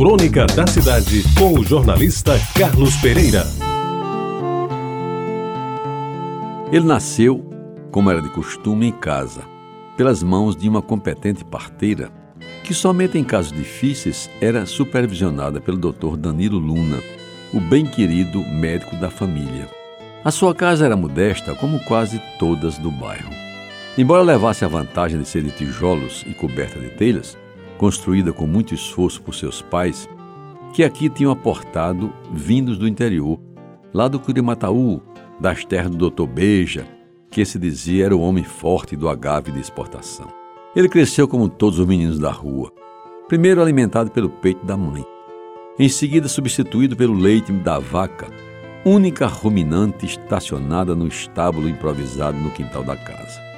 Crônica da Cidade, com o jornalista Carlos Pereira. Ele nasceu, como era de costume, em casa, pelas mãos de uma competente parteira, que somente em casos difíceis era supervisionada pelo Dr. Danilo Luna, o bem-querido médico da família. A sua casa era modesta, como quase todas do bairro. Embora levasse a vantagem de ser de tijolos e coberta de telhas, construída com muito esforço por seus pais, que aqui tinham aportado vindos do interior, lá do Curimataú, das terras do Dr. Beja, que se dizia era o homem forte do agave de exportação. Ele cresceu como todos os meninos da rua, primeiro alimentado pelo peito da mãe, em seguida substituído pelo leite da vaca, única ruminante estacionada no estábulo improvisado no quintal da casa.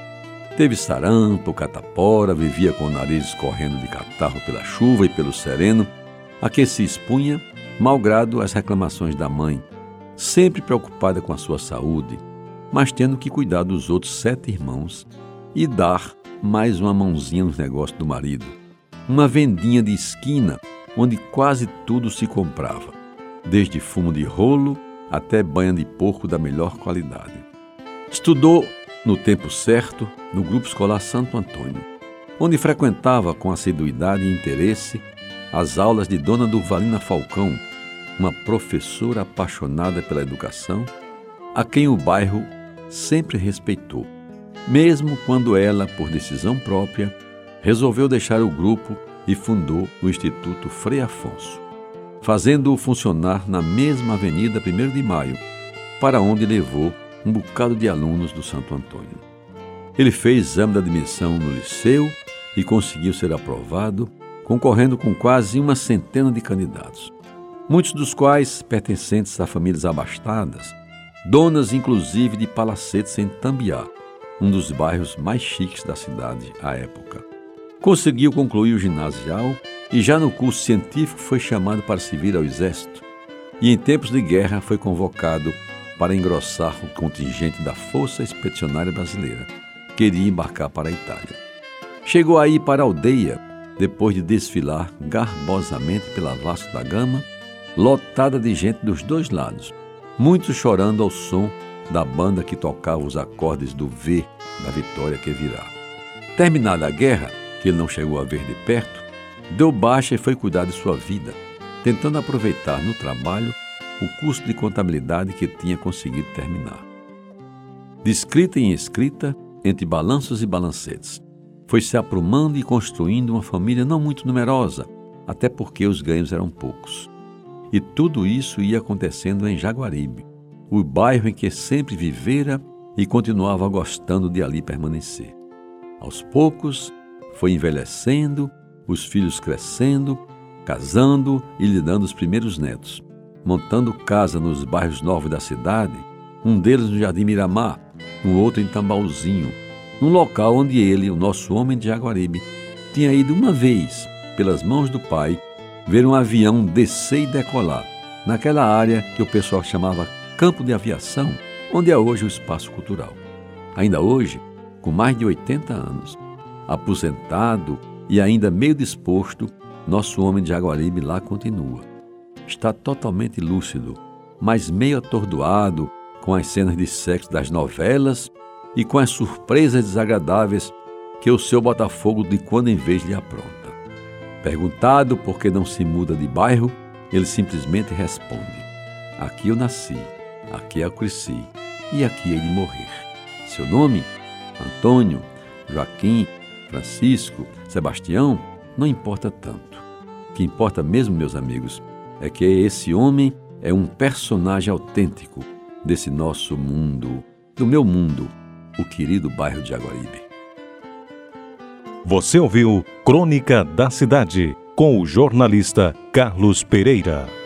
Teve sarampo, catapora, vivia com o nariz escorrendo de catarro pela chuva e pelo sereno, a que se expunha, malgrado as reclamações da mãe, sempre preocupada com a sua saúde, mas tendo que cuidar dos outros sete irmãos e dar mais uma mãozinha nos negócios do marido. Uma vendinha de esquina onde quase tudo se comprava, desde fumo de rolo até banha de porco da melhor qualidade. Estudou no tempo certo, no Grupo Escolar Santo Antônio, onde frequentava com assiduidade e interesse as aulas de Dona Durvalina Falcão, uma professora apaixonada pela educação, a quem o bairro sempre respeitou, mesmo quando ela, por decisão própria, resolveu deixar o grupo e fundou o Instituto Frei Afonso, fazendo-o funcionar na mesma Avenida 1 de Maio, para onde levou um bocado de alunos do Santo Antônio. Ele fez exame de admissão no liceu e conseguiu ser aprovado, concorrendo com quase uma centena de candidatos, muitos dos quais pertencentes a famílias abastadas, donas inclusive de palacetes em Tambiá, um dos bairros mais chiques da cidade à época. Conseguiu concluir o ginasial e já no curso científico foi chamado para servir ao exército e em tempos de guerra foi convocado para engrossar o contingente da Força Expedicionária Brasileira, que iria embarcar para a Itália. Chegou aí para a aldeia, depois de desfilar garbosamente pela Vasco da Gama, lotada de gente dos dois lados, muitos chorando ao som da banda que tocava os acordes do V da vitória que virá. Terminada a guerra, que ele não chegou a ver de perto, deu baixa e foi cuidar de sua vida, tentando aproveitar no trabalho o curso de contabilidade que tinha conseguido terminar. De escrita em escrita, entre balanços e balancetes, foi se aprumando e construindo uma família não muito numerosa, até porque os ganhos eram poucos. E tudo isso ia acontecendo em Jaguaribe, o bairro em que sempre vivera e continuava gostando de ali permanecer. Aos poucos, foi envelhecendo, os filhos crescendo, casando e lhe dando os primeiros netos montando casa nos bairros novos da cidade, um deles no Jardim Miramar, um outro em Tambauzinho, num local onde ele, o nosso homem de Jaguaribe, tinha ido uma vez, pelas mãos do pai, ver um avião descer e decolar, naquela área que o pessoal chamava Campo de Aviação, onde é hoje o Espaço Cultural. Ainda hoje, com mais de 80 anos, aposentado e ainda meio disposto, nosso homem de Jaguaribe lá continua está totalmente lúcido, mas meio atordoado com as cenas de sexo das novelas e com as surpresas desagradáveis que o seu Botafogo de quando em vez lhe apronta. Perguntado por que não se muda de bairro, ele simplesmente responde: Aqui eu nasci, aqui eu cresci e aqui hei de morrer. Seu nome? Antônio, Joaquim, Francisco, Sebastião, não importa tanto. O que importa mesmo, meus amigos, é que esse homem é um personagem autêntico desse nosso mundo, do meu mundo, o querido bairro de Jaguaribe. Você ouviu Crônica da Cidade com o jornalista Carlos Pereira.